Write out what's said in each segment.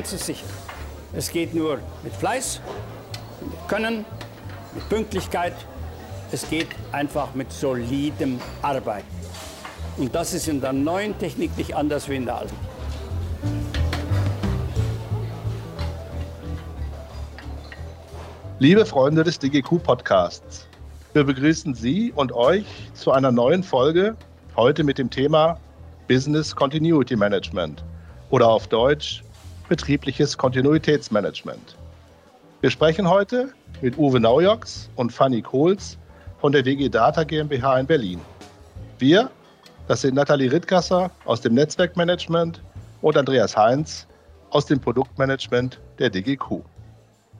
eins ist sicher. Es geht nur mit Fleiß, mit Können, mit Pünktlichkeit. Es geht einfach mit solidem Arbeiten. Und das ist in der neuen Technik nicht anders wie in der alten. Liebe Freunde des DGQ Podcasts, wir begrüßen Sie und euch zu einer neuen Folge, heute mit dem Thema Business Continuity Management oder auf Deutsch betriebliches Kontinuitätsmanagement. Wir sprechen heute mit Uwe Naujoks und Fanny Kohls von der WG Data GmbH in Berlin. Wir, das sind Nathalie Rittgasser aus dem Netzwerkmanagement und Andreas Heinz aus dem Produktmanagement der DGQ.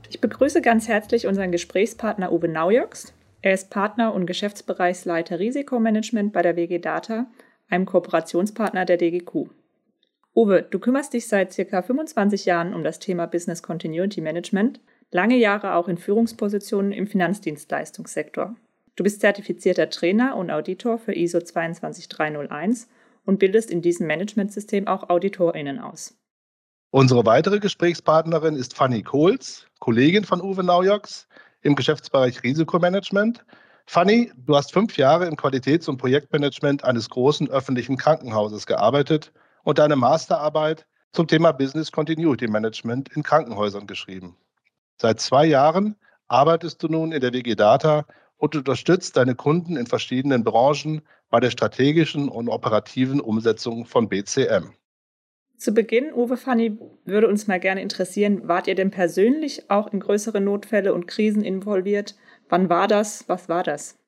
Ich begrüße ganz herzlich unseren Gesprächspartner Uwe Naujoks. Er ist Partner und Geschäftsbereichsleiter Risikomanagement bei der WG Data, einem Kooperationspartner der DGQ. Uwe, du kümmerst dich seit circa 25 Jahren um das Thema Business Continuity Management, lange Jahre auch in Führungspositionen im Finanzdienstleistungssektor. Du bist zertifizierter Trainer und Auditor für ISO 22301 und bildest in diesem Managementsystem auch AuditorInnen aus. Unsere weitere Gesprächspartnerin ist Fanny Kohls, Kollegin von Uwe Naujoks im Geschäftsbereich Risikomanagement. Fanny, du hast fünf Jahre im Qualitäts- und Projektmanagement eines großen öffentlichen Krankenhauses gearbeitet und deine Masterarbeit zum Thema Business Continuity Management in Krankenhäusern geschrieben. Seit zwei Jahren arbeitest du nun in der WG Data und unterstützt deine Kunden in verschiedenen Branchen bei der strategischen und operativen Umsetzung von BCM. Zu Beginn, Uwe Fanny, würde uns mal gerne interessieren, wart ihr denn persönlich auch in größere Notfälle und Krisen involviert? Wann war das? Was war das?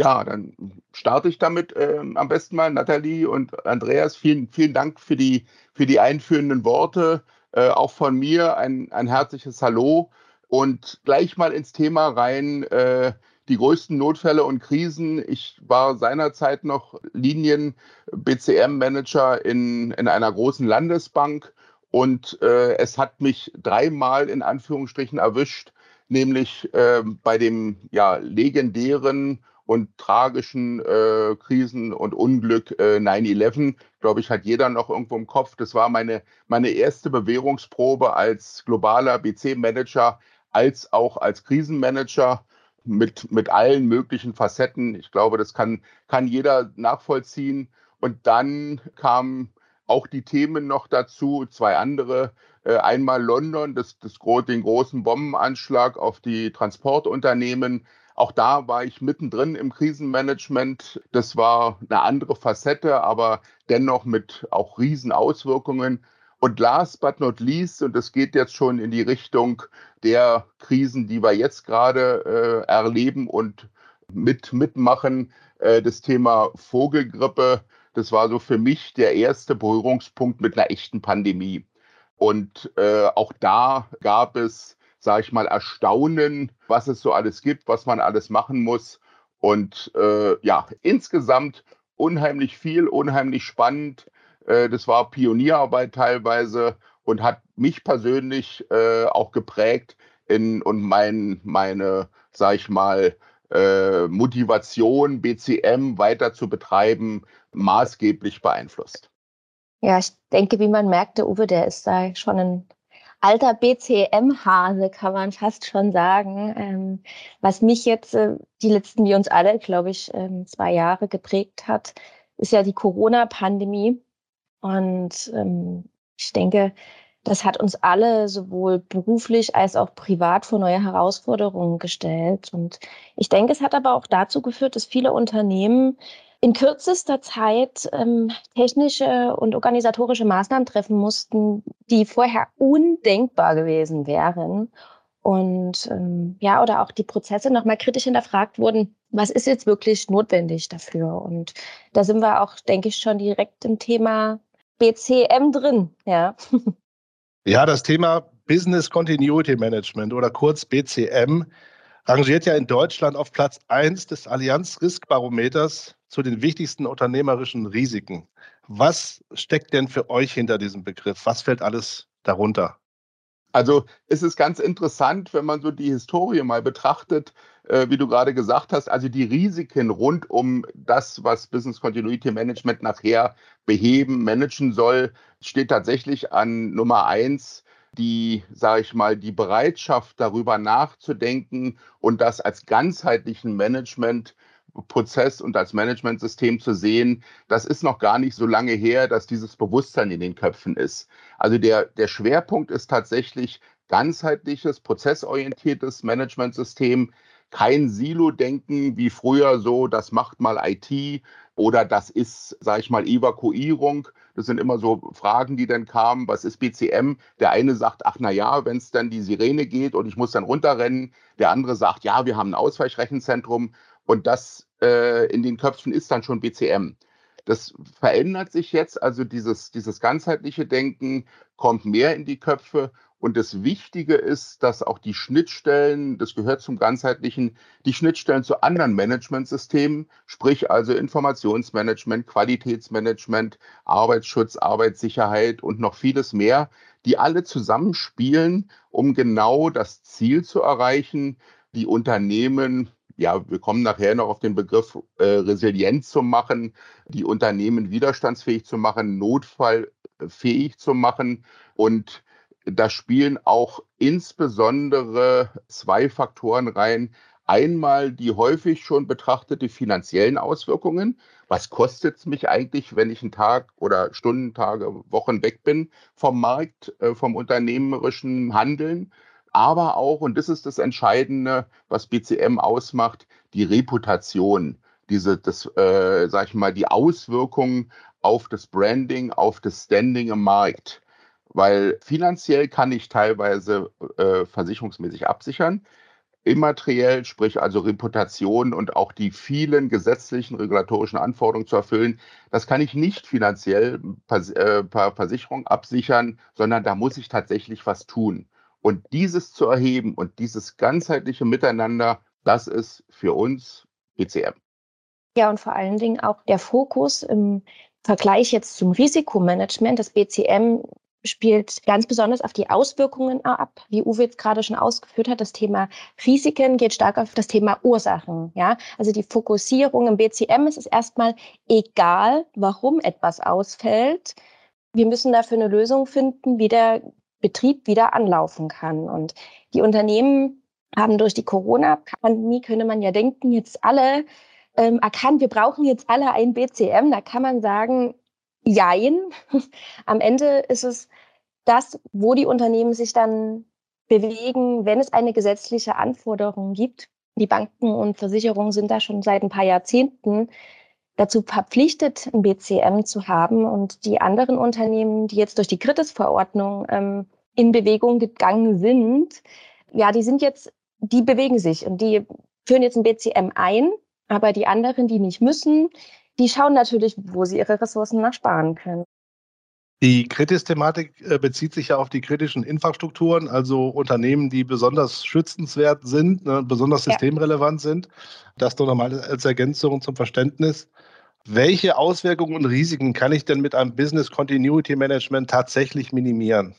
Ja, dann starte ich damit äh, am besten mal. Nathalie und Andreas, vielen, vielen Dank für die, für die einführenden Worte. Äh, auch von mir ein, ein herzliches Hallo und gleich mal ins Thema rein. Äh, die größten Notfälle und Krisen. Ich war seinerzeit noch Linien-BCM-Manager in, in einer großen Landesbank und äh, es hat mich dreimal in Anführungsstrichen erwischt, nämlich äh, bei dem ja, legendären und tragischen äh, Krisen und Unglück äh, 9-11, glaube ich, hat jeder noch irgendwo im Kopf. Das war meine, meine erste Bewährungsprobe als globaler BC-Manager, als auch als Krisenmanager mit, mit allen möglichen Facetten. Ich glaube, das kann, kann jeder nachvollziehen. Und dann kamen auch die Themen noch dazu, zwei andere. Äh, einmal London, das, das, den großen Bombenanschlag auf die Transportunternehmen. Auch da war ich mittendrin im Krisenmanagement. Das war eine andere Facette, aber dennoch mit auch Riesenauswirkungen. Und last but not least, und das geht jetzt schon in die Richtung der Krisen, die wir jetzt gerade äh, erleben und mit, mitmachen, äh, das Thema Vogelgrippe. Das war so für mich der erste Berührungspunkt mit einer echten Pandemie. Und äh, auch da gab es, sage ich mal, Erstaunen, was es so alles gibt, was man alles machen muss. Und äh, ja, insgesamt unheimlich viel, unheimlich spannend äh, das war Pionierarbeit teilweise und hat mich persönlich äh, auch geprägt in, und mein, meine, sag ich mal, äh, Motivation, BCM weiter zu betreiben, maßgeblich beeinflusst. Ja, ich denke, wie man merkte, Uwe, der ist da schon ein alter BCM-Hase, kann man fast schon sagen. Ähm, was mich jetzt äh, die letzten, wie uns alle, glaube ich, ähm, zwei Jahre geprägt hat, ist ja die Corona-Pandemie. Und ähm, ich denke, das hat uns alle sowohl beruflich als auch privat vor neue Herausforderungen gestellt. Und ich denke, es hat aber auch dazu geführt, dass viele Unternehmen in kürzester Zeit ähm, technische und organisatorische Maßnahmen treffen mussten, die vorher undenkbar gewesen wären. Und ähm, ja, oder auch die Prozesse nochmal kritisch hinterfragt wurden, was ist jetzt wirklich notwendig dafür? Und da sind wir auch, denke ich, schon direkt im Thema BCM drin, ja. Ja, das Thema Business Continuity Management oder kurz BCM rangiert ja in Deutschland auf Platz 1 des Allianz Riskbarometers zu den wichtigsten unternehmerischen Risiken. Was steckt denn für euch hinter diesem Begriff? Was fällt alles darunter? Also es ist ganz interessant, wenn man so die Historie mal betrachtet, äh, wie du gerade gesagt hast, also die Risiken rund um das, was Business Continuity Management nachher beheben, managen soll, steht tatsächlich an Nummer eins die, sage ich mal, die Bereitschaft darüber nachzudenken und das als ganzheitlichen Managementprozess und als Managementsystem zu sehen, das ist noch gar nicht so lange her, dass dieses Bewusstsein in den Köpfen ist. Also der, der Schwerpunkt ist tatsächlich ganzheitliches, prozessorientiertes Managementsystem, kein Silo-Denken wie früher so, das macht mal IT oder das ist, sage ich mal, Evakuierung. Das sind immer so Fragen, die dann kamen. Was ist BCM? Der eine sagt, ach na ja, wenn es dann die Sirene geht und ich muss dann runterrennen. Der andere sagt, ja, wir haben ein Ausweichrechenzentrum und das äh, in den Köpfen ist dann schon BCM. Das verändert sich jetzt, also dieses, dieses ganzheitliche Denken kommt mehr in die Köpfe und das Wichtige ist, dass auch die Schnittstellen, das gehört zum ganzheitlichen, die Schnittstellen zu anderen Managementsystemen, sprich also Informationsmanagement, Qualitätsmanagement, Arbeitsschutz, Arbeitssicherheit und noch vieles mehr, die alle zusammenspielen, um genau das Ziel zu erreichen, die Unternehmen ja, wir kommen nachher noch auf den Begriff äh, resilient zu machen, die Unternehmen widerstandsfähig zu machen, notfallfähig zu machen und da spielen auch insbesondere zwei Faktoren rein. Einmal die häufig schon betrachtete finanziellen Auswirkungen. Was kostet es mich eigentlich, wenn ich einen Tag oder Stunden, Tage, Wochen weg bin vom Markt, äh, vom unternehmerischen Handeln? Aber auch, und das ist das Entscheidende, was BCM ausmacht, die Reputation, diese, das, äh, sag ich mal, die Auswirkungen auf das Branding, auf das Standing im Markt weil finanziell kann ich teilweise äh, versicherungsmäßig absichern. Immateriell, sprich also Reputation und auch die vielen gesetzlichen, regulatorischen Anforderungen zu erfüllen, das kann ich nicht finanziell per, äh, per Versicherung absichern, sondern da muss ich tatsächlich was tun. Und dieses zu erheben und dieses ganzheitliche Miteinander, das ist für uns BCM. Ja, und vor allen Dingen auch der Fokus im Vergleich jetzt zum Risikomanagement. Das BCM spielt ganz besonders auf die Auswirkungen ab. Wie Uwe jetzt gerade schon ausgeführt hat, das Thema Risiken geht stark auf das Thema Ursachen. Ja, also die Fokussierung im BCM ist es erstmal egal, warum etwas ausfällt. Wir müssen dafür eine Lösung finden, wie der Betrieb wieder anlaufen kann. Und die Unternehmen haben durch die Corona-Pandemie, könnte man ja denken, jetzt alle ähm, erkannt, wir brauchen jetzt alle ein BCM. Da kann man sagen, Jein. Am Ende ist es das, wo die Unternehmen sich dann bewegen, wenn es eine gesetzliche Anforderung gibt. Die Banken und Versicherungen sind da schon seit ein paar Jahrzehnten dazu verpflichtet, ein BCM zu haben. Und die anderen Unternehmen, die jetzt durch die Kritis-Verordnung ähm, in Bewegung gegangen sind, ja, die sind jetzt, die bewegen sich und die führen jetzt ein BCM ein. Aber die anderen, die nicht müssen, die schauen natürlich, wo sie ihre Ressourcen nachsparen können. Die Kritis-Thematik äh, bezieht sich ja auf die kritischen Infrastrukturen, also Unternehmen, die besonders schützenswert sind, ne, besonders systemrelevant ja. sind. Das nur nochmal als Ergänzung zum Verständnis. Welche Auswirkungen und Risiken kann ich denn mit einem Business Continuity Management tatsächlich minimieren?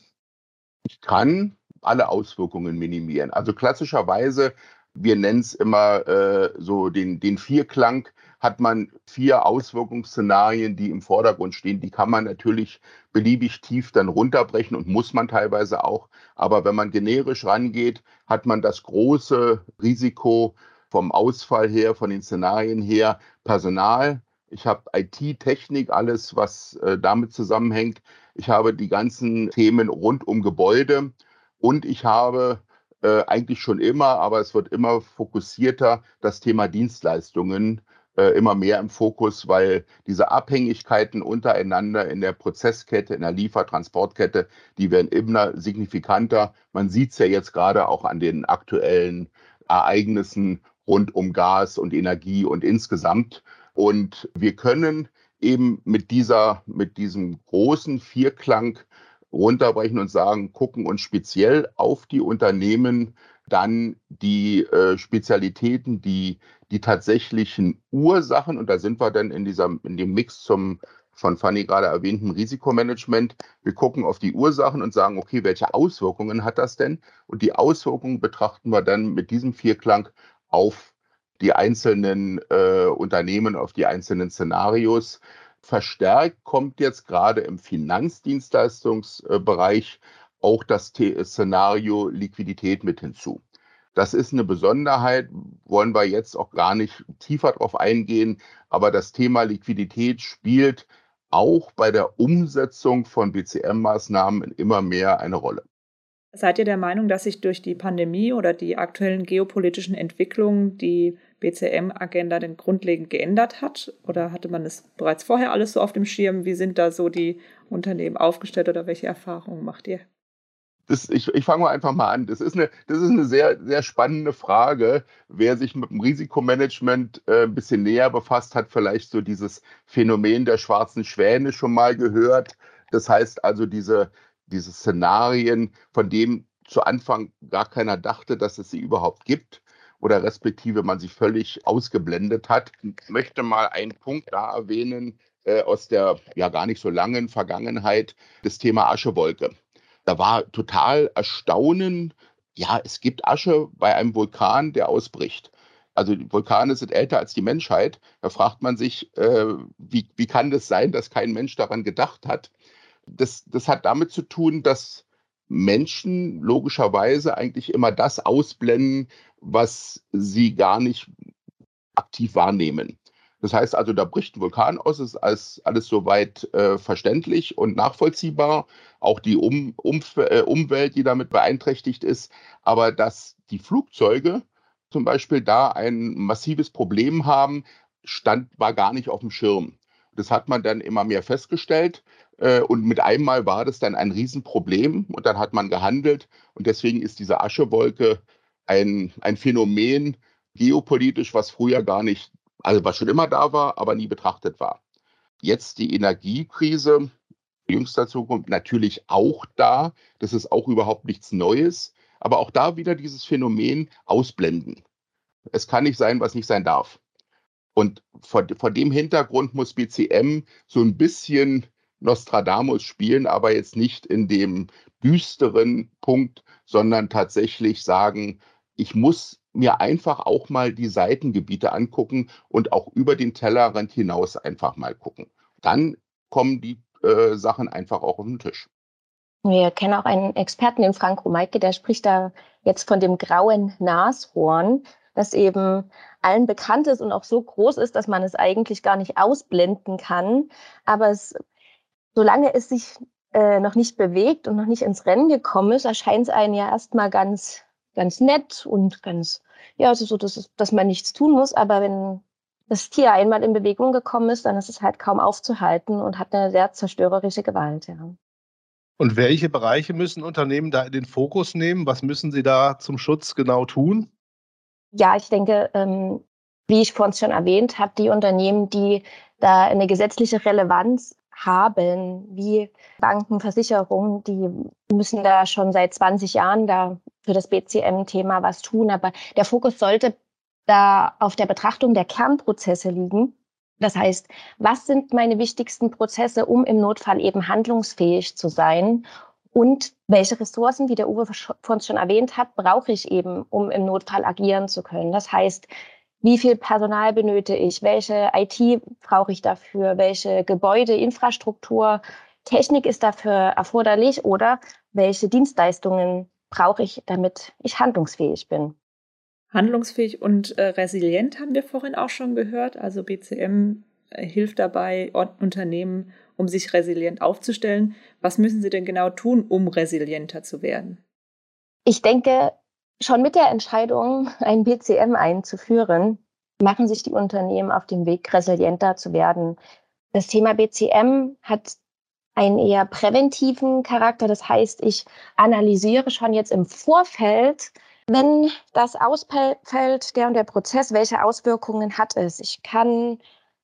Ich kann alle Auswirkungen minimieren. Also klassischerweise, wir nennen es immer äh, so den, den Vierklang hat man vier Auswirkungsszenarien, die im Vordergrund stehen. Die kann man natürlich beliebig tief dann runterbrechen und muss man teilweise auch. Aber wenn man generisch rangeht, hat man das große Risiko vom Ausfall her, von den Szenarien her, Personal. Ich habe IT-Technik, alles, was äh, damit zusammenhängt. Ich habe die ganzen Themen rund um Gebäude und ich habe äh, eigentlich schon immer, aber es wird immer fokussierter, das Thema Dienstleistungen äh, immer mehr im Fokus, weil diese Abhängigkeiten untereinander in der Prozesskette, in der Liefertransportkette, die werden immer signifikanter. Man sieht es ja jetzt gerade auch an den aktuellen Ereignissen rund um Gas und Energie und insgesamt. Und wir können eben mit dieser, mit diesem großen Vierklang runterbrechen und sagen, gucken uns speziell auf die Unternehmen dann die äh, Spezialitäten, die, die tatsächlichen Ursachen, und da sind wir dann in, dieser, in dem Mix zum von Fanny gerade erwähnten Risikomanagement. Wir gucken auf die Ursachen und sagen, okay, welche Auswirkungen hat das denn? Und die Auswirkungen betrachten wir dann mit diesem Vierklang auf die einzelnen äh, Unternehmen, auf die einzelnen Szenarios. Verstärkt kommt jetzt gerade im Finanzdienstleistungsbereich auch das Szenario Liquidität mit hinzu. Das ist eine Besonderheit, wollen wir jetzt auch gar nicht tiefer drauf eingehen, aber das Thema Liquidität spielt auch bei der Umsetzung von BCM-Maßnahmen immer mehr eine Rolle. Seid ihr der Meinung, dass sich durch die Pandemie oder die aktuellen geopolitischen Entwicklungen die BCM-Agenda denn grundlegend geändert hat? Oder hatte man es bereits vorher alles so auf dem Schirm? Wie sind da so die Unternehmen aufgestellt oder welche Erfahrungen macht ihr? Das, ich, ich fange mal einfach mal an. Das ist eine, das ist eine sehr, sehr spannende Frage. Wer sich mit dem Risikomanagement äh, ein bisschen näher befasst, hat vielleicht so dieses Phänomen der schwarzen Schwäne schon mal gehört. Das heißt also diese, diese Szenarien, von denen zu Anfang gar keiner dachte, dass es sie überhaupt gibt oder respektive man sie völlig ausgeblendet hat. Ich möchte mal einen Punkt da erwähnen äh, aus der ja gar nicht so langen Vergangenheit, das Thema Aschewolke. Da war total Erstaunen, ja, es gibt Asche bei einem Vulkan, der ausbricht. Also die Vulkane sind älter als die Menschheit. Da fragt man sich, äh, wie, wie kann das sein, dass kein Mensch daran gedacht hat? Das, das hat damit zu tun, dass Menschen logischerweise eigentlich immer das ausblenden, was sie gar nicht aktiv wahrnehmen. Das heißt also, da bricht ein Vulkan aus, ist alles, alles soweit äh, verständlich und nachvollziehbar. Auch die um, um, äh, Umwelt, die damit beeinträchtigt ist. Aber dass die Flugzeuge zum Beispiel da ein massives Problem haben, stand, war gar nicht auf dem Schirm. Das hat man dann immer mehr festgestellt. Äh, und mit einmal war das dann ein Riesenproblem und dann hat man gehandelt. Und deswegen ist diese Aschewolke ein, ein Phänomen geopolitisch, was früher gar nicht also was schon immer da war, aber nie betrachtet war. Jetzt die Energiekrise, jüngster Zukunft, natürlich auch da. Das ist auch überhaupt nichts Neues. Aber auch da wieder dieses Phänomen ausblenden. Es kann nicht sein, was nicht sein darf. Und vor, vor dem Hintergrund muss BCM so ein bisschen Nostradamus spielen, aber jetzt nicht in dem düsteren Punkt, sondern tatsächlich sagen, ich muss mir einfach auch mal die Seitengebiete angucken und auch über den Tellerrand hinaus einfach mal gucken. Dann kommen die äh, Sachen einfach auch auf den Tisch. Wir kennen auch einen Experten, den Frank Romeike, der spricht da jetzt von dem grauen Nashorn, das eben allen bekannt ist und auch so groß ist, dass man es eigentlich gar nicht ausblenden kann. Aber es, solange es sich äh, noch nicht bewegt und noch nicht ins Rennen gekommen ist, erscheint es einem ja erstmal ganz ganz nett und ganz, ja, also so, dass, dass man nichts tun muss. Aber wenn das Tier einmal in Bewegung gekommen ist, dann ist es halt kaum aufzuhalten und hat eine sehr zerstörerische Gewalt. Ja. Und welche Bereiche müssen Unternehmen da in den Fokus nehmen? Was müssen sie da zum Schutz genau tun? Ja, ich denke, ähm, wie ich vorhin schon erwähnt habe, die Unternehmen, die da eine gesetzliche Relevanz haben, wie Banken, Versicherungen, die müssen da schon seit 20 Jahren da für das BCM-Thema was tun. Aber der Fokus sollte da auf der Betrachtung der Kernprozesse liegen. Das heißt, was sind meine wichtigsten Prozesse, um im Notfall eben handlungsfähig zu sein? Und welche Ressourcen, wie der Uwe vorhin schon erwähnt hat, brauche ich eben, um im Notfall agieren zu können? Das heißt, wie viel Personal benötige ich? Welche IT brauche ich dafür? Welche Gebäude, Infrastruktur, Technik ist dafür erforderlich? Oder welche Dienstleistungen brauche ich, damit ich handlungsfähig bin. Handlungsfähig und äh, resilient haben wir vorhin auch schon gehört. Also BCM äh, hilft dabei Unternehmen, um sich resilient aufzustellen. Was müssen sie denn genau tun, um resilienter zu werden? Ich denke, schon mit der Entscheidung, ein BCM einzuführen, machen sich die Unternehmen auf den Weg, resilienter zu werden. Das Thema BCM hat einen eher präventiven Charakter. Das heißt, ich analysiere schon jetzt im Vorfeld, wenn das ausfällt, der und der Prozess, welche Auswirkungen hat es? Ich kann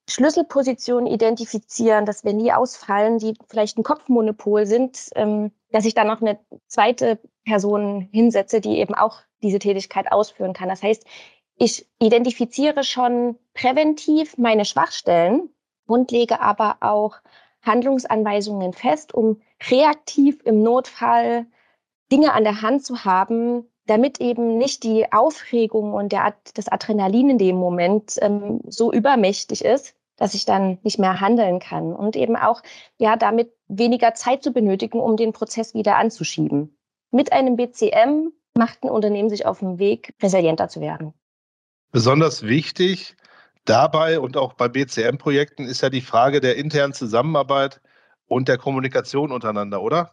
Schlüsselpositionen identifizieren, dass wenn die ausfallen, die vielleicht ein Kopfmonopol sind, ähm, dass ich dann noch eine zweite Person hinsetze, die eben auch diese Tätigkeit ausführen kann. Das heißt, ich identifiziere schon präventiv meine Schwachstellen und lege aber auch Handlungsanweisungen fest, um reaktiv im Notfall Dinge an der Hand zu haben, damit eben nicht die Aufregung und der, das Adrenalin in dem Moment ähm, so übermächtig ist, dass ich dann nicht mehr handeln kann. Und eben auch, ja, damit weniger Zeit zu benötigen, um den Prozess wieder anzuschieben. Mit einem BCM macht ein Unternehmen sich auf den Weg, resilienter zu werden. Besonders wichtig dabei und auch bei BCM-Projekten ist ja die Frage der internen Zusammenarbeit und der Kommunikation untereinander, oder?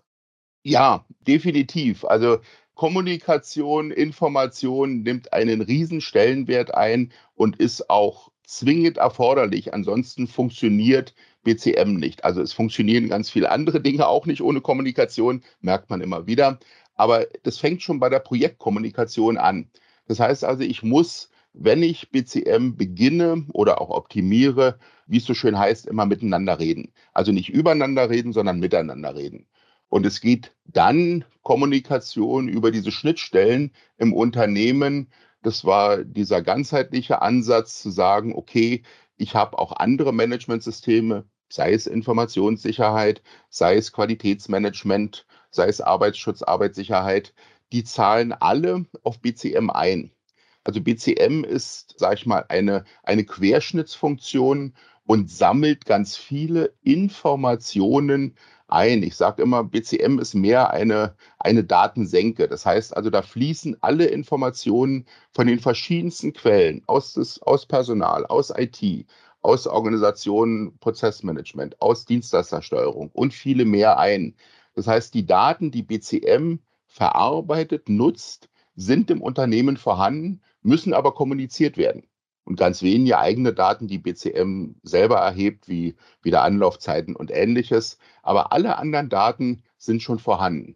Ja, definitiv. Also Kommunikation, Information nimmt einen riesen Stellenwert ein und ist auch zwingend erforderlich. Ansonsten funktioniert BCM nicht. Also es funktionieren ganz viele andere Dinge auch nicht ohne Kommunikation, merkt man immer wieder. Aber das fängt schon bei der Projektkommunikation an. Das heißt also, ich muss, wenn ich BCM beginne oder auch optimiere, wie es so schön heißt, immer miteinander reden. Also nicht übereinander reden, sondern miteinander reden. Und es geht dann Kommunikation über diese Schnittstellen im Unternehmen. Das war dieser ganzheitliche Ansatz zu sagen, okay, ich habe auch andere Managementsysteme, sei es Informationssicherheit, sei es Qualitätsmanagement, sei es Arbeitsschutz, Arbeitssicherheit, die zahlen alle auf BCM ein. Also BCM ist, sage ich mal, eine, eine Querschnittsfunktion und sammelt ganz viele Informationen ein. Ich sage immer, BCM ist mehr eine, eine Datensenke. Das heißt also, da fließen alle Informationen von den verschiedensten Quellen aus, des, aus Personal, aus IT, aus Organisationen, Prozessmanagement, aus Dienstleistersteuerung und viele mehr ein. Das heißt, die Daten, die BCM verarbeitet, nutzt, sind im Unternehmen vorhanden, müssen aber kommuniziert werden. Und ganz wenige eigene Daten, die BCM selber erhebt, wie wieder Anlaufzeiten und ähnliches. Aber alle anderen Daten sind schon vorhanden.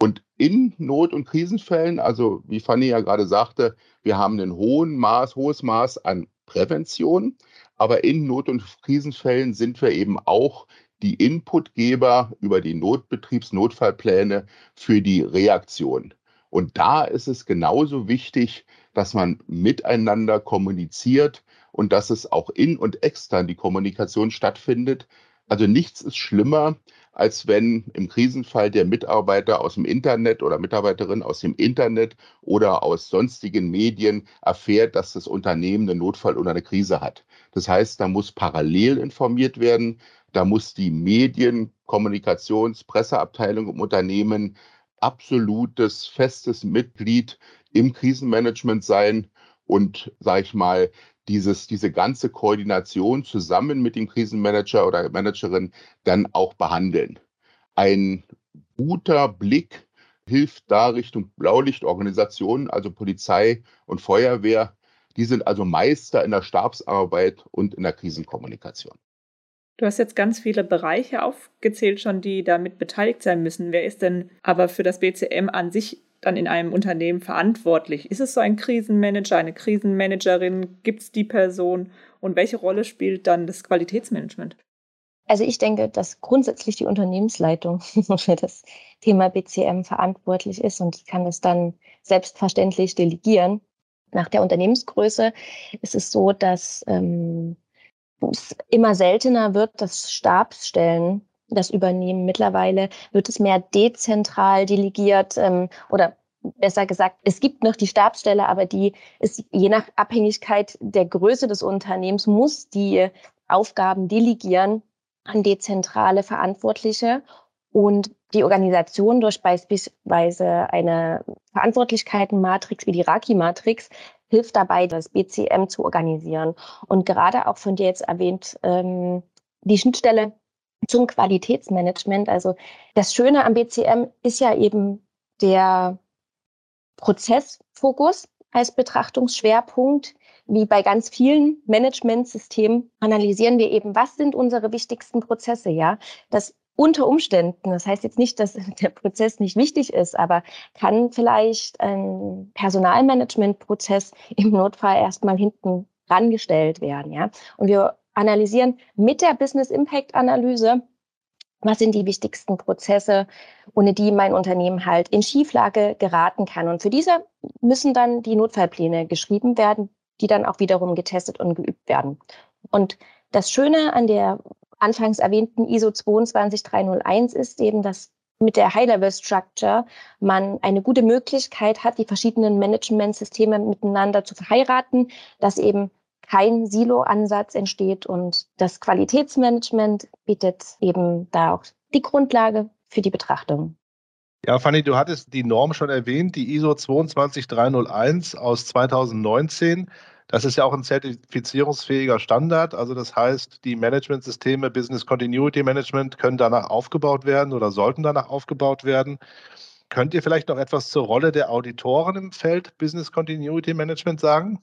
Und in Not- und Krisenfällen, also wie Fanny ja gerade sagte, wir haben ein hohen Maß, hohes Maß an Prävention, aber in Not- und Krisenfällen sind wir eben auch die Inputgeber über die Notbetriebsnotfallpläne für die Reaktion. Und da ist es genauso wichtig, dass man miteinander kommuniziert und dass es auch in und extern die Kommunikation stattfindet. Also nichts ist schlimmer, als wenn im Krisenfall der Mitarbeiter aus dem Internet oder Mitarbeiterin aus dem Internet oder aus sonstigen Medien erfährt, dass das Unternehmen einen Notfall oder eine Krise hat. Das heißt, da muss parallel informiert werden, da muss die Medien, Kommunikations-, Presseabteilung im Unternehmen absolutes, festes Mitglied im Krisenmanagement sein und, sage ich mal, dieses, diese ganze Koordination zusammen mit dem Krisenmanager oder Managerin dann auch behandeln. Ein guter Blick hilft da Richtung Blaulichtorganisationen, also Polizei und Feuerwehr. Die sind also Meister in der Stabsarbeit und in der Krisenkommunikation. Du hast jetzt ganz viele Bereiche aufgezählt schon, die damit beteiligt sein müssen. Wer ist denn aber für das BCM an sich dann in einem Unternehmen verantwortlich? Ist es so ein Krisenmanager, eine Krisenmanagerin? Gibt es die Person? Und welche Rolle spielt dann das Qualitätsmanagement? Also ich denke, dass grundsätzlich die Unternehmensleitung für das Thema BCM verantwortlich ist und die kann es dann selbstverständlich delegieren. Nach der Unternehmensgröße ist es so, dass ähm, es immer seltener wird, dass Stabsstellen das übernehmen. Mittlerweile wird es mehr dezentral delegiert ähm, oder besser gesagt, es gibt noch die Stabsstelle, aber die ist je nach Abhängigkeit der Größe des Unternehmens, muss die Aufgaben delegieren an dezentrale Verantwortliche und die Organisation durch beispielsweise eine Verantwortlichkeitenmatrix wie die Raki-Matrix hilft dabei, das BCM zu organisieren. Und gerade auch von dir jetzt erwähnt, ähm, die Schnittstelle zum Qualitätsmanagement. Also das Schöne am BCM ist ja eben der Prozessfokus als Betrachtungsschwerpunkt. Wie bei ganz vielen Managementsystemen analysieren wir eben, was sind unsere wichtigsten Prozesse, ja? Das unter Umständen, das heißt jetzt nicht, dass der Prozess nicht wichtig ist, aber kann vielleicht ein Personalmanagementprozess im Notfall erstmal hinten rangestellt werden, ja? Und wir analysieren mit der Business Impact Analyse, was sind die wichtigsten Prozesse, ohne die mein Unternehmen halt in Schieflage geraten kann. Und für diese müssen dann die Notfallpläne geschrieben werden, die dann auch wiederum getestet und geübt werden. Und das Schöne an der anfangs erwähnten ISO 22301 ist eben, dass mit der High-Level-Structure man eine gute Möglichkeit hat, die verschiedenen Management-Systeme miteinander zu verheiraten, dass eben kein Silo-Ansatz entsteht und das Qualitätsmanagement bietet eben da auch die Grundlage für die Betrachtung. Ja, Fanny, du hattest die Norm schon erwähnt, die ISO 22301 aus 2019. Das ist ja auch ein zertifizierungsfähiger Standard. Also das heißt, die Managementsysteme Business Continuity Management können danach aufgebaut werden oder sollten danach aufgebaut werden. Könnt ihr vielleicht noch etwas zur Rolle der Auditoren im Feld Business Continuity Management sagen?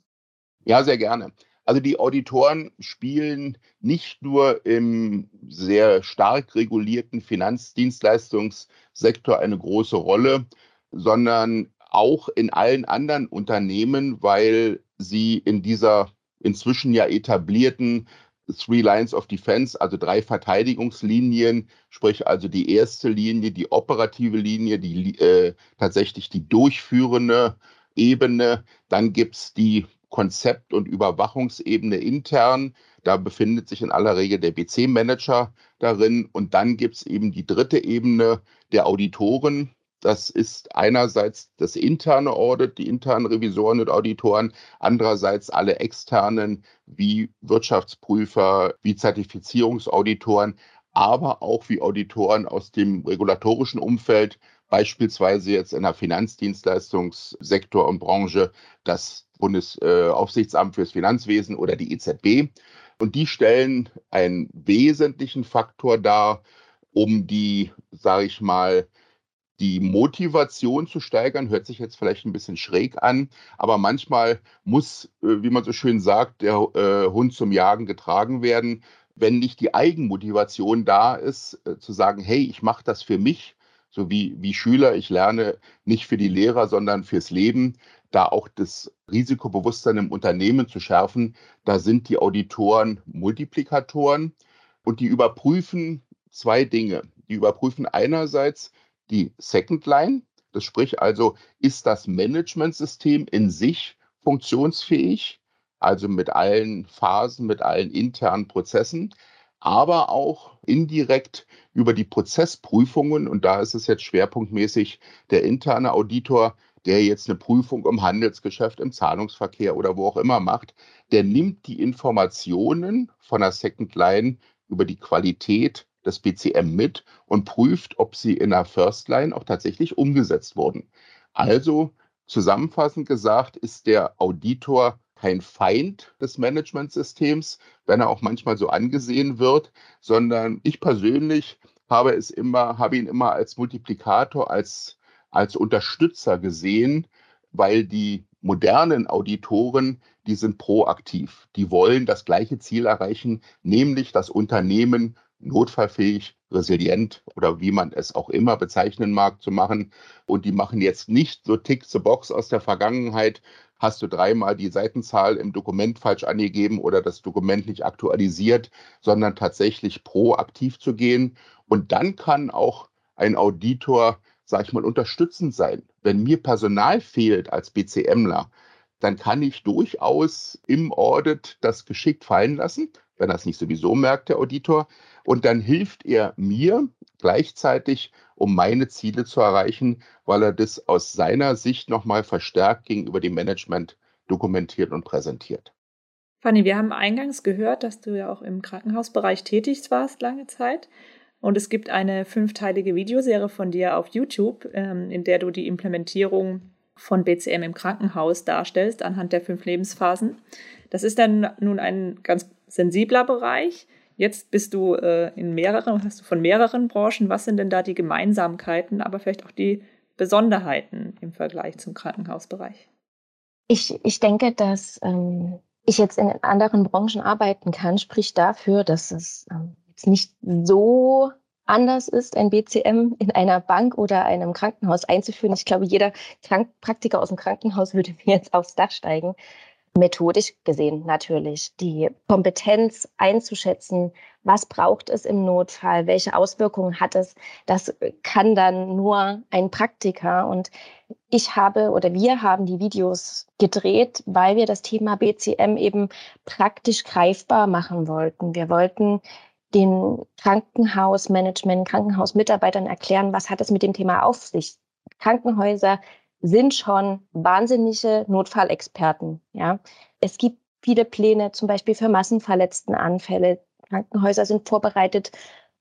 Ja, sehr gerne. Also die Auditoren spielen nicht nur im sehr stark regulierten Finanzdienstleistungssektor eine große Rolle, sondern auch in allen anderen Unternehmen, weil sie in dieser inzwischen ja etablierten Three Lines of Defense, also drei Verteidigungslinien, sprich also die erste Linie, die operative Linie, die äh, tatsächlich die durchführende Ebene. Dann gibt es die Konzept- und Überwachungsebene intern. Da befindet sich in aller Regel der BC-Manager darin. Und dann gibt es eben die dritte Ebene der Auditoren. Das ist einerseits das interne Audit, die internen Revisoren und Auditoren, andererseits alle externen wie Wirtschaftsprüfer, wie Zertifizierungsauditoren, aber auch wie Auditoren aus dem regulatorischen Umfeld, beispielsweise jetzt in der Finanzdienstleistungssektor und Branche, das Bundesaufsichtsamt fürs Finanzwesen oder die EZB. Und die stellen einen wesentlichen Faktor dar, um die, sage ich mal, die Motivation zu steigern, hört sich jetzt vielleicht ein bisschen schräg an, aber manchmal muss, äh, wie man so schön sagt, der äh, Hund zum Jagen getragen werden. Wenn nicht die Eigenmotivation da ist, äh, zu sagen, hey, ich mache das für mich, so wie, wie Schüler, ich lerne nicht für die Lehrer, sondern fürs Leben, da auch das Risikobewusstsein im Unternehmen zu schärfen. Da sind die Auditoren Multiplikatoren und die überprüfen zwei Dinge. Die überprüfen einerseits die Second Line, das sprich also, ist das Managementsystem in sich funktionsfähig, also mit allen Phasen, mit allen internen Prozessen, aber auch indirekt über die Prozessprüfungen. Und da ist es jetzt schwerpunktmäßig der interne Auditor, der jetzt eine Prüfung im Handelsgeschäft, im Zahlungsverkehr oder wo auch immer macht, der nimmt die Informationen von der Second Line über die Qualität des BCM mit und prüft, ob sie in der First Line auch tatsächlich umgesetzt wurden. Also zusammenfassend gesagt ist der Auditor kein Feind des Managementsystems, wenn er auch manchmal so angesehen wird, sondern ich persönlich habe es immer, habe ihn immer als Multiplikator, als, als Unterstützer gesehen, weil die modernen Auditoren, die sind proaktiv. Die wollen das gleiche Ziel erreichen, nämlich das Unternehmen notfallfähig, resilient oder wie man es auch immer bezeichnen mag, zu machen. Und die machen jetzt nicht so Tick the Box aus der Vergangenheit, hast du dreimal die Seitenzahl im Dokument falsch angegeben oder das Dokument nicht aktualisiert, sondern tatsächlich proaktiv zu gehen. Und dann kann auch ein Auditor, sag ich mal, unterstützend sein. Wenn mir Personal fehlt als BCMler, dann kann ich durchaus im Audit das geschickt fallen lassen, wenn es nicht sowieso merkt, der Auditor. Und dann hilft er mir gleichzeitig, um meine Ziele zu erreichen, weil er das aus seiner Sicht nochmal verstärkt gegenüber dem Management dokumentiert und präsentiert. Fanny, wir haben eingangs gehört, dass du ja auch im Krankenhausbereich tätig warst lange Zeit. Und es gibt eine fünfteilige Videoserie von dir auf YouTube, ähm, in der du die Implementierung von BCM im Krankenhaus darstellst anhand der fünf Lebensphasen. Das ist dann nun ein ganz sensibler Bereich. Jetzt bist du äh, in mehreren, hast du von mehreren Branchen. Was sind denn da die Gemeinsamkeiten, aber vielleicht auch die Besonderheiten im Vergleich zum Krankenhausbereich? Ich, ich denke, dass ähm, ich jetzt in anderen Branchen arbeiten kann, spricht dafür, dass es ähm, jetzt nicht so anders ist, ein BCM in einer Bank oder einem Krankenhaus einzuführen. Ich glaube, jeder Krank Praktiker aus dem Krankenhaus würde mir jetzt aufs Dach steigen methodisch gesehen natürlich, die Kompetenz einzuschätzen, was braucht es im Notfall, welche Auswirkungen hat es, das kann dann nur ein Praktiker. Und ich habe oder wir haben die Videos gedreht, weil wir das Thema BCM eben praktisch greifbar machen wollten. Wir wollten den Krankenhausmanagement, Krankenhausmitarbeitern erklären, was hat es mit dem Thema auf sich. Krankenhäuser sind schon wahnsinnige Notfallexperten. Ja, es gibt viele Pläne, zum Beispiel für Massenverletztenanfälle. Krankenhäuser sind vorbereitet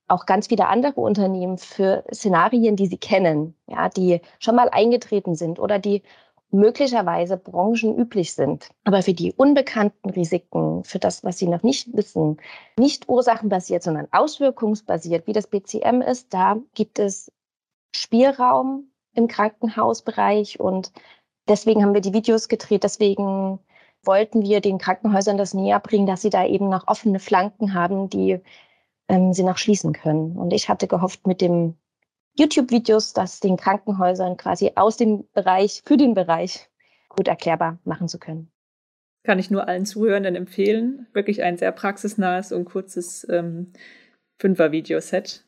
auch ganz viele andere Unternehmen für Szenarien, die sie kennen, ja, die schon mal eingetreten sind oder die möglicherweise branchenüblich sind. Aber für die unbekannten Risiken, für das, was sie noch nicht wissen, nicht ursachenbasiert, sondern auswirkungsbasiert, wie das BCM ist, da gibt es Spielraum im Krankenhausbereich und deswegen haben wir die Videos gedreht, deswegen wollten wir den Krankenhäusern das näher bringen, dass sie da eben noch offene Flanken haben, die ähm, sie noch schließen können. Und ich hatte gehofft, mit dem YouTube-Videos das den Krankenhäusern quasi aus dem Bereich, für den Bereich gut erklärbar machen zu können. Kann ich nur allen Zuhörenden empfehlen. Wirklich ein sehr praxisnahes und kurzes ähm, Fünfer-Videoset.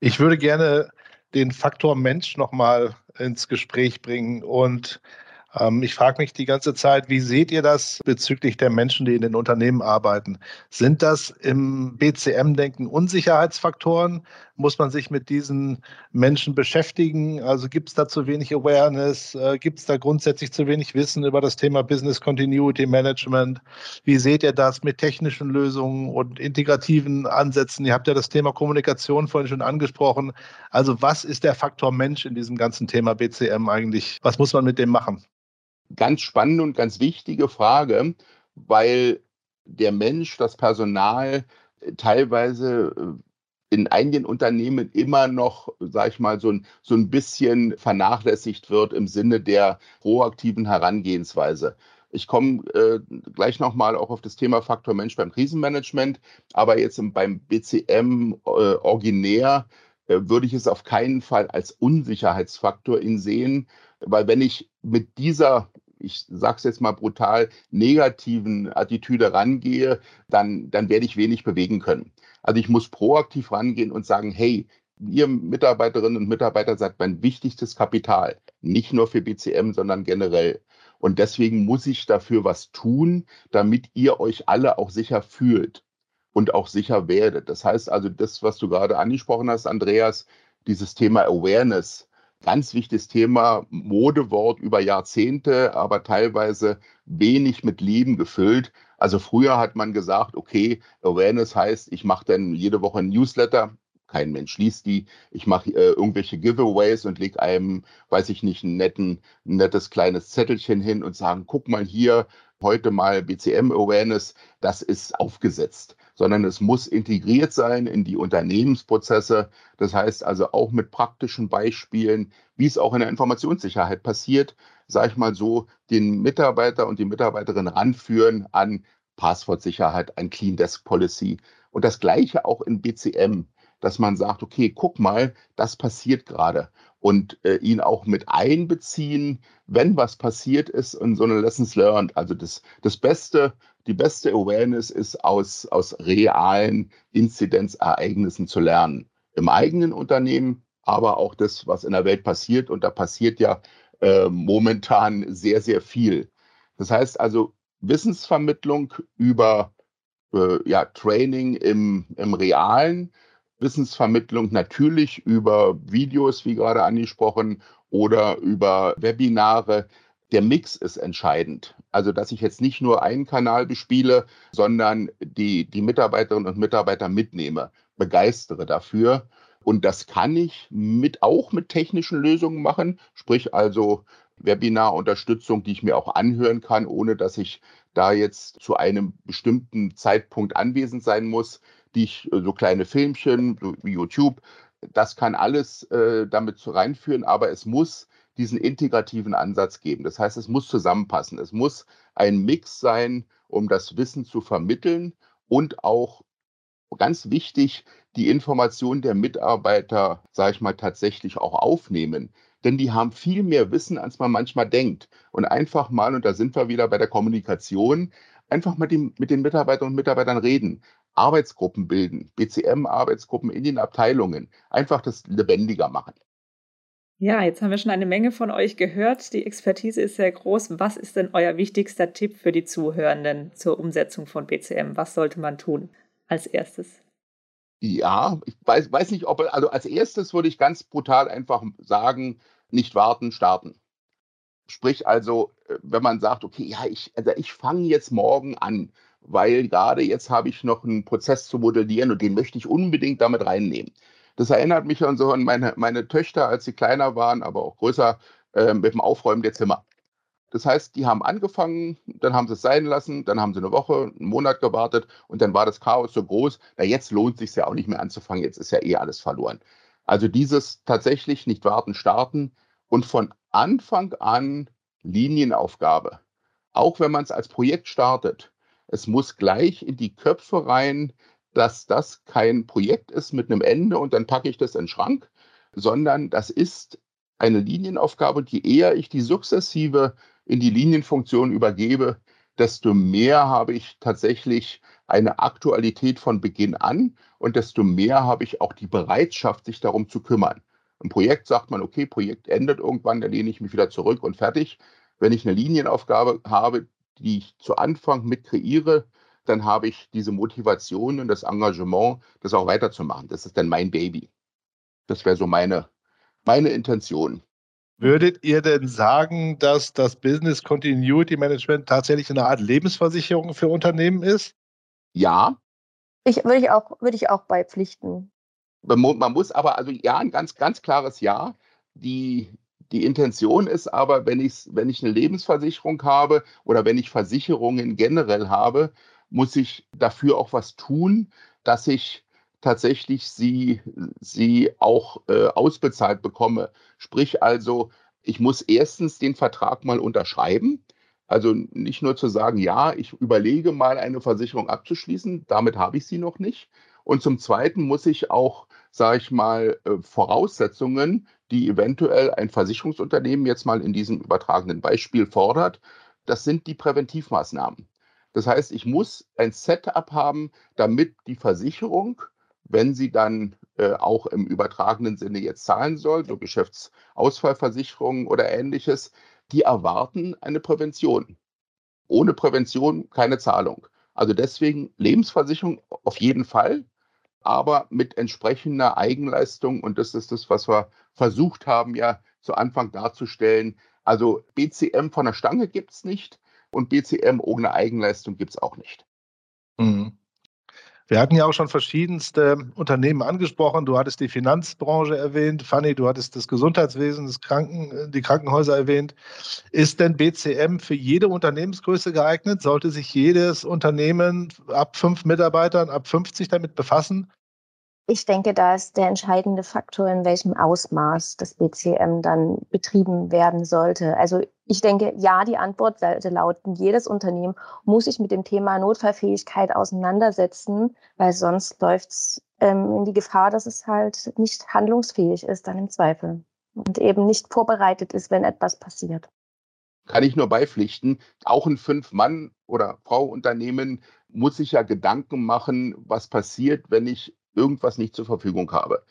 Ich würde gerne den Faktor Mensch nochmal ins Gespräch bringen und ähm, ich frage mich die ganze Zeit, wie seht ihr das bezüglich der Menschen, die in den Unternehmen arbeiten? Sind das im BCM-Denken Unsicherheitsfaktoren? Muss man sich mit diesen Menschen beschäftigen? Also gibt es da zu wenig Awareness? Äh, gibt es da grundsätzlich zu wenig Wissen über das Thema Business Continuity Management? Wie seht ihr das mit technischen Lösungen und integrativen Ansätzen? Ihr habt ja das Thema Kommunikation vorhin schon angesprochen. Also was ist der Faktor Mensch in diesem ganzen Thema BCM eigentlich? Was muss man mit dem machen? ganz spannende und ganz wichtige Frage, weil der Mensch, das Personal äh, teilweise äh, in einigen Unternehmen immer noch, sag ich mal, so ein, so ein bisschen vernachlässigt wird im Sinne der proaktiven Herangehensweise. Ich komme äh, gleich nochmal auch auf das Thema Faktor Mensch beim Krisenmanagement, aber jetzt beim BCM äh, originär äh, würde ich es auf keinen Fall als Unsicherheitsfaktor in sehen, weil wenn ich mit dieser ich sage es jetzt mal brutal, negativen Attitüde rangehe, dann, dann werde ich wenig bewegen können. Also ich muss proaktiv rangehen und sagen, hey, ihr Mitarbeiterinnen und Mitarbeiter seid mein wichtigstes Kapital, nicht nur für BCM, sondern generell. Und deswegen muss ich dafür was tun, damit ihr euch alle auch sicher fühlt und auch sicher werdet. Das heißt also, das, was du gerade angesprochen hast, Andreas, dieses Thema Awareness, ganz wichtiges Thema, Modewort über Jahrzehnte, aber teilweise wenig mit Leben gefüllt. Also früher hat man gesagt, okay, Awareness heißt, ich mache dann jede Woche ein Newsletter. Kein Mensch liest die. Ich mache äh, irgendwelche Giveaways und lege einem, weiß ich nicht, ein, netten, nettes kleines Zettelchen hin und sagen, guck mal hier, heute mal BCM Awareness, das ist aufgesetzt sondern es muss integriert sein in die Unternehmensprozesse. Das heißt also auch mit praktischen Beispielen, wie es auch in der Informationssicherheit passiert, sage ich mal so, den Mitarbeiter und die Mitarbeiterin ranführen an Passwortsicherheit, ein Clean Desk Policy. Und das Gleiche auch in BCM, dass man sagt, okay, guck mal, das passiert gerade und äh, ihn auch mit einbeziehen, wenn was passiert ist und so eine Lessons learned. Also das, das Beste, die beste Awareness ist, aus, aus realen Inzidenzereignissen zu lernen. Im eigenen Unternehmen, aber auch das, was in der Welt passiert. Und da passiert ja äh, momentan sehr, sehr viel. Das heißt also, Wissensvermittlung über äh, ja, Training im, im Realen, Wissensvermittlung natürlich über Videos, wie gerade angesprochen, oder über Webinare. Der Mix ist entscheidend. Also, dass ich jetzt nicht nur einen Kanal bespiele, sondern die, die Mitarbeiterinnen und Mitarbeiter mitnehme, begeistere dafür. Und das kann ich mit, auch mit technischen Lösungen machen, sprich also Webinar-Unterstützung, die ich mir auch anhören kann, ohne dass ich da jetzt zu einem bestimmten Zeitpunkt anwesend sein muss die ich, äh, so kleine Filmchen, wie YouTube, das kann alles äh, damit reinführen, aber es muss diesen integrativen Ansatz geben. Das heißt, es muss zusammenpassen. Es muss ein Mix sein, um das Wissen zu vermitteln und auch ganz wichtig, die Informationen der Mitarbeiter, sage ich mal, tatsächlich auch aufnehmen. Denn die haben viel mehr Wissen, als man manchmal denkt. Und einfach mal, und da sind wir wieder bei der Kommunikation, einfach mit, dem, mit den Mitarbeitern und Mitarbeitern reden. Arbeitsgruppen bilden, BCM-Arbeitsgruppen in den Abteilungen, einfach das lebendiger machen. Ja, jetzt haben wir schon eine Menge von euch gehört. Die Expertise ist sehr groß. Was ist denn euer wichtigster Tipp für die Zuhörenden zur Umsetzung von BCM? Was sollte man tun als erstes? Ja, ich weiß, weiß nicht, ob, also als erstes würde ich ganz brutal einfach sagen, nicht warten, starten. Sprich also, äh, wenn man sagt, okay, ja, ich, also ich fange jetzt morgen an, weil gerade jetzt habe ich noch einen Prozess zu modellieren und den möchte ich unbedingt damit reinnehmen. Das erinnert mich an so an meine, meine Töchter, als sie kleiner waren, aber auch größer, äh, mit dem Aufräumen der Zimmer. Das heißt, die haben angefangen, dann haben sie es sein lassen, dann haben sie eine Woche, einen Monat gewartet und dann war das Chaos so groß. Na, jetzt lohnt es sich ja auch nicht mehr anzufangen, jetzt ist ja eh alles verloren. Also dieses tatsächlich nicht warten, starten und von Anfang an Linienaufgabe. Auch wenn man es als Projekt startet, es muss gleich in die Köpfe rein, dass das kein Projekt ist mit einem Ende und dann packe ich das in den Schrank, sondern das ist eine Linienaufgabe, die eher ich die sukzessive in die Linienfunktion übergebe, desto mehr habe ich tatsächlich eine Aktualität von Beginn an und desto mehr habe ich auch die Bereitschaft, sich darum zu kümmern. Im Projekt sagt man, okay, Projekt endet irgendwann, dann lehne ich mich wieder zurück und fertig. Wenn ich eine Linienaufgabe habe, die ich zu Anfang mit kreiere, dann habe ich diese Motivation und das Engagement, das auch weiterzumachen. Das ist dann mein Baby. Das wäre so meine, meine Intention. Würdet ihr denn sagen, dass das Business Continuity Management tatsächlich eine Art Lebensversicherung für Unternehmen ist? Ja. Ich, würde, ich auch, würde ich auch beipflichten. Man muss aber, also ja, ein ganz, ganz klares Ja. Die, die Intention ist aber, wenn ich, wenn ich eine Lebensversicherung habe oder wenn ich Versicherungen generell habe, muss ich dafür auch was tun, dass ich tatsächlich sie, sie auch äh, ausbezahlt bekomme. Sprich also, ich muss erstens den Vertrag mal unterschreiben. Also nicht nur zu sagen, ja, ich überlege mal eine Versicherung abzuschließen, damit habe ich sie noch nicht. Und zum Zweiten muss ich auch, sage ich mal, äh, Voraussetzungen, die eventuell ein Versicherungsunternehmen jetzt mal in diesem übertragenen Beispiel fordert, das sind die Präventivmaßnahmen. Das heißt, ich muss ein Setup haben, damit die Versicherung wenn sie dann äh, auch im übertragenen Sinne jetzt zahlen soll, so Geschäftsausfallversicherungen oder ähnliches, die erwarten eine Prävention. Ohne Prävention keine Zahlung. Also deswegen Lebensversicherung auf jeden Fall, aber mit entsprechender Eigenleistung. Und das ist das, was wir versucht haben, ja zu Anfang darzustellen. Also BCM von der Stange gibt es nicht und BCM ohne Eigenleistung gibt es auch nicht. Mhm. Wir hatten ja auch schon verschiedenste Unternehmen angesprochen. Du hattest die Finanzbranche erwähnt. Fanny, du hattest das Gesundheitswesen, das Kranken, die Krankenhäuser erwähnt. Ist denn BCM für jede Unternehmensgröße geeignet? Sollte sich jedes Unternehmen ab fünf Mitarbeitern, ab 50 damit befassen? Ich denke, da ist der entscheidende Faktor, in welchem Ausmaß das BCM dann betrieben werden sollte. Also ich denke, ja, die Antwort sollte lauten, jedes Unternehmen muss sich mit dem Thema Notfallfähigkeit auseinandersetzen, weil sonst läuft es ähm, in die Gefahr, dass es halt nicht handlungsfähig ist, dann im Zweifel und eben nicht vorbereitet ist, wenn etwas passiert. Kann ich nur beipflichten. Auch ein Fünf-Mann- oder Frau-Unternehmen muss sich ja Gedanken machen, was passiert, wenn ich irgendwas nicht zur Verfügung habe.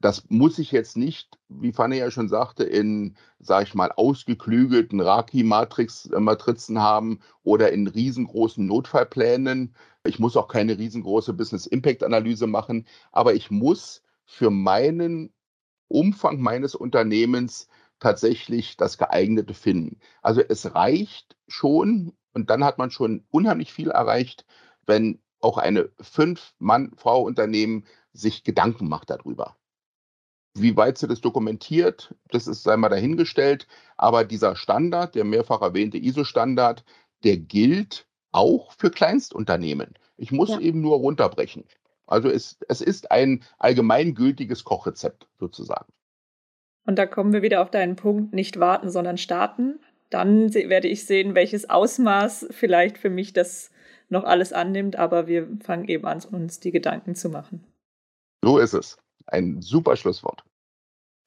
Das muss ich jetzt nicht, wie Fanny ja schon sagte, in, sage ich mal, ausgeklügelten Raki-Matrizen äh, haben oder in riesengroßen Notfallplänen. Ich muss auch keine riesengroße Business-Impact-Analyse machen, aber ich muss für meinen Umfang meines Unternehmens tatsächlich das geeignete finden. Also es reicht schon und dann hat man schon unheimlich viel erreicht, wenn auch eine Fünf-Mann-Frau-Unternehmen sich Gedanken macht darüber. Wie weit sie das dokumentiert, das ist einmal dahingestellt. Aber dieser Standard, der mehrfach erwähnte ISO-Standard, der gilt auch für Kleinstunternehmen. Ich muss ja. eben nur runterbrechen. Also es, es ist ein allgemeingültiges Kochrezept sozusagen. Und da kommen wir wieder auf deinen Punkt, nicht warten, sondern starten. Dann werde ich sehen, welches Ausmaß vielleicht für mich das noch alles annimmt, aber wir fangen eben an, uns die Gedanken zu machen. So ist es. Ein super Schlusswort.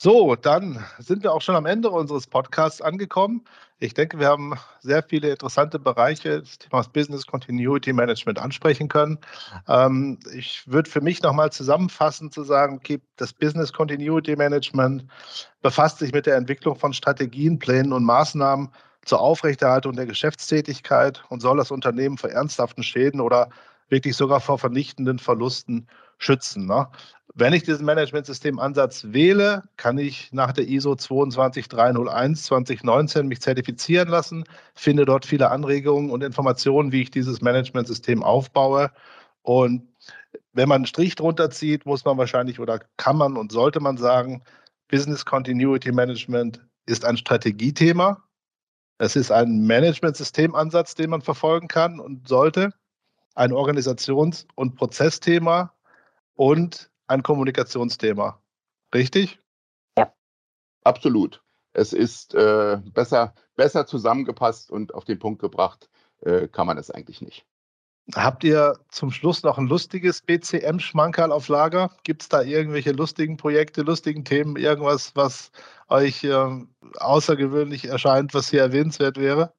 So, dann sind wir auch schon am Ende unseres Podcasts angekommen. Ich denke, wir haben sehr viele interessante Bereiche des Themas Business Continuity Management ansprechen können. Ähm, ich würde für mich nochmal zusammenfassen zu sagen, okay, das Business Continuity Management befasst sich mit der Entwicklung von Strategien, Plänen und Maßnahmen zur Aufrechterhaltung der Geschäftstätigkeit und soll das Unternehmen vor ernsthaften Schäden oder wirklich sogar vor vernichtenden Verlusten schützen. Ne? Wenn ich diesen Management-System-Ansatz wähle, kann ich nach der ISO 22301 2019 mich zertifizieren lassen, finde dort viele Anregungen und Informationen, wie ich dieses Management-System aufbaue. Und wenn man einen Strich drunter zieht, muss man wahrscheinlich oder kann man und sollte man sagen, Business Continuity Management ist ein Strategiethema. Es ist ein Management-Systemansatz, den man verfolgen kann und sollte, ein Organisations- und Prozessthema und ein Kommunikationsthema. Richtig? Ja. Absolut. Es ist äh, besser, besser zusammengepasst und auf den Punkt gebracht, äh, kann man es eigentlich nicht. Habt ihr zum Schluss noch ein lustiges BCM-Schmankerl auf Lager? Gibt es da irgendwelche lustigen Projekte, lustigen Themen, irgendwas, was euch äh, außergewöhnlich erscheint, was hier erwähnenswert wäre?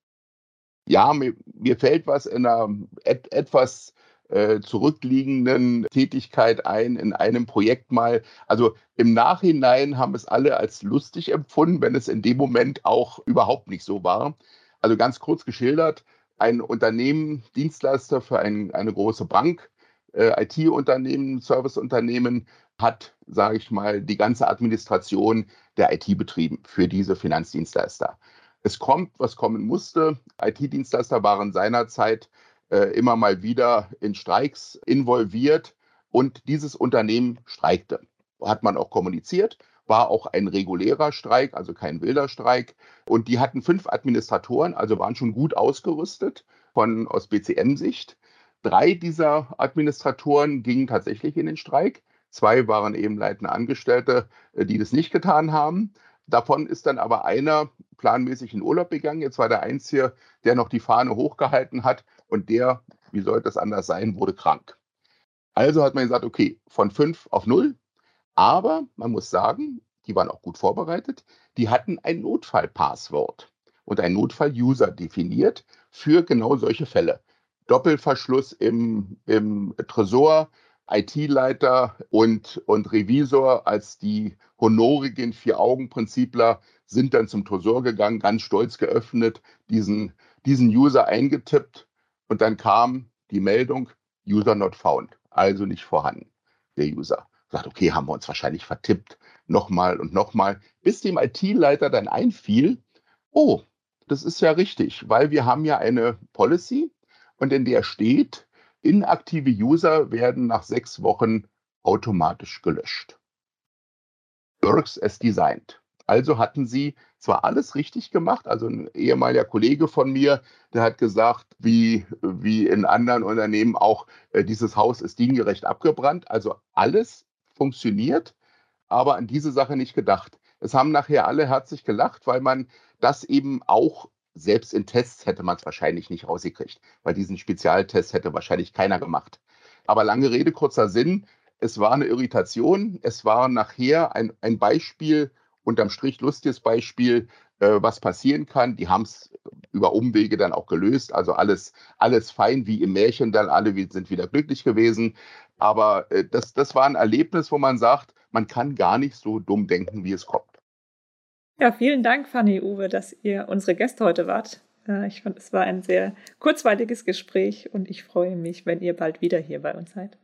Ja, mir, mir fällt was in einer et, etwas äh, zurückliegenden Tätigkeit ein, in einem Projekt mal. Also im Nachhinein haben es alle als lustig empfunden, wenn es in dem Moment auch überhaupt nicht so war. Also ganz kurz geschildert, ein Unternehmen, Dienstleister für ein, eine große Bank, äh, IT-Unternehmen, Serviceunternehmen, hat, sage ich mal, die ganze Administration der IT betrieben für diese Finanzdienstleister. Es kommt, was kommen musste. IT-Dienstleister waren seinerzeit immer mal wieder in Streiks involviert und dieses Unternehmen streikte. Hat man auch kommuniziert, war auch ein regulärer Streik, also kein wilder Streik. Und die hatten fünf Administratoren, also waren schon gut ausgerüstet von aus BCM-Sicht. Drei dieser Administratoren gingen tatsächlich in den Streik. Zwei waren eben leitende Angestellte, äh, die das nicht getan haben. Davon ist dann aber einer planmäßig in Urlaub gegangen. Jetzt war der Einzige, der noch die Fahne hochgehalten hat und der, wie sollte es anders sein, wurde krank. Also hat man gesagt, okay, von fünf auf null. Aber man muss sagen, die waren auch gut vorbereitet. Die hatten ein Notfallpasswort und ein Notfall-User definiert für genau solche Fälle. Doppelverschluss im, im Tresor, IT-Leiter und, und Revisor als die honorigen Vier-Augen-Prinzipler sind dann zum Tresor gegangen, ganz stolz geöffnet, diesen, diesen User eingetippt und dann kam die Meldung, User not found, also nicht vorhanden, der User. Sagt, okay, haben wir uns wahrscheinlich vertippt, nochmal und nochmal, bis dem IT-Leiter dann einfiel, oh, das ist ja richtig, weil wir haben ja eine Policy und in der steht, inaktive User werden nach sechs Wochen automatisch gelöscht. Works as designed. Also hatten sie zwar alles richtig gemacht, also ein ehemaliger Kollege von mir, der hat gesagt, wie, wie in anderen Unternehmen auch, äh, dieses Haus ist diengerecht abgebrannt. Also alles funktioniert, aber an diese Sache nicht gedacht. Es haben nachher alle herzlich gelacht, weil man das eben auch selbst in Tests hätte man es wahrscheinlich nicht rausgekriegt, weil diesen Spezialtest hätte wahrscheinlich keiner gemacht. Aber lange Rede, kurzer Sinn, es war eine Irritation, es war nachher ein, ein Beispiel, unterm Strich lustiges Beispiel, äh, was passieren kann. Die haben es über Umwege dann auch gelöst. Also alles, alles fein, wie im Märchen, dann alle sind wieder glücklich gewesen. Aber äh, das, das war ein Erlebnis, wo man sagt, man kann gar nicht so dumm denken, wie es kommt. Ja, vielen Dank, Fanny Uwe, dass ihr unsere Gäste heute wart. Äh, ich fand, es war ein sehr kurzweiliges Gespräch und ich freue mich, wenn ihr bald wieder hier bei uns seid.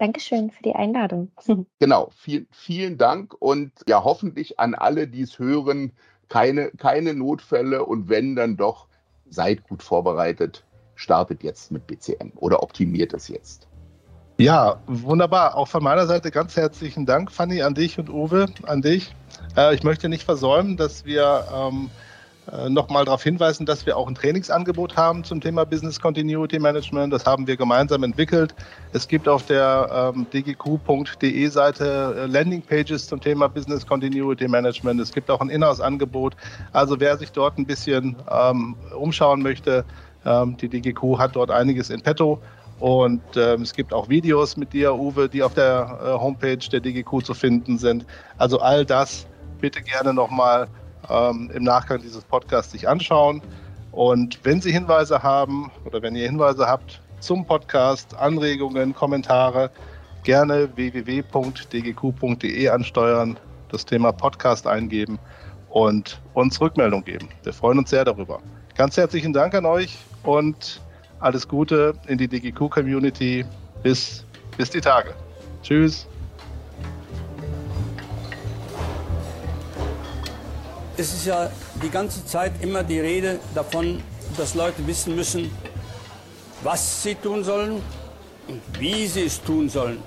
Dankeschön für die Einladung. Genau, viel, vielen Dank und ja, hoffentlich an alle, die es hören, keine, keine Notfälle und wenn dann doch, seid gut vorbereitet, startet jetzt mit BCM oder optimiert es jetzt. Ja, wunderbar. Auch von meiner Seite ganz herzlichen Dank, Fanny, an dich und Uwe, an dich. Äh, ich möchte nicht versäumen, dass wir ähm, äh, nochmal darauf hinweisen, dass wir auch ein Trainingsangebot haben zum Thema Business Continuity Management. Das haben wir gemeinsam entwickelt. Es gibt auf der ähm, dgq.de Seite äh, Landingpages zum Thema Business Continuity Management. Es gibt auch ein Inhouse-Angebot. Also wer sich dort ein bisschen ähm, umschauen möchte, ähm, die DGQ hat dort einiges in petto. Und ähm, es gibt auch Videos mit dir, Uwe, die auf der äh, Homepage der DGQ zu finden sind. Also all das bitte gerne nochmal ähm, im Nachgang dieses Podcasts sich anschauen. Und wenn Sie Hinweise haben oder wenn ihr Hinweise habt zum Podcast, Anregungen, Kommentare, gerne www.dgq.de ansteuern, das Thema Podcast eingeben und uns Rückmeldung geben. Wir freuen uns sehr darüber. Ganz herzlichen Dank an euch und alles Gute in die DGQ-Community. Bis, bis die Tage. Tschüss. Es ist ja die ganze Zeit immer die Rede davon, dass Leute wissen müssen, was sie tun sollen und wie sie es tun sollen.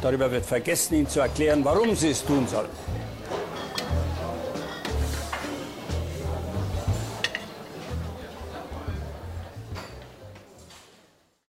Darüber wird vergessen, ihnen zu erklären, warum sie es tun sollen.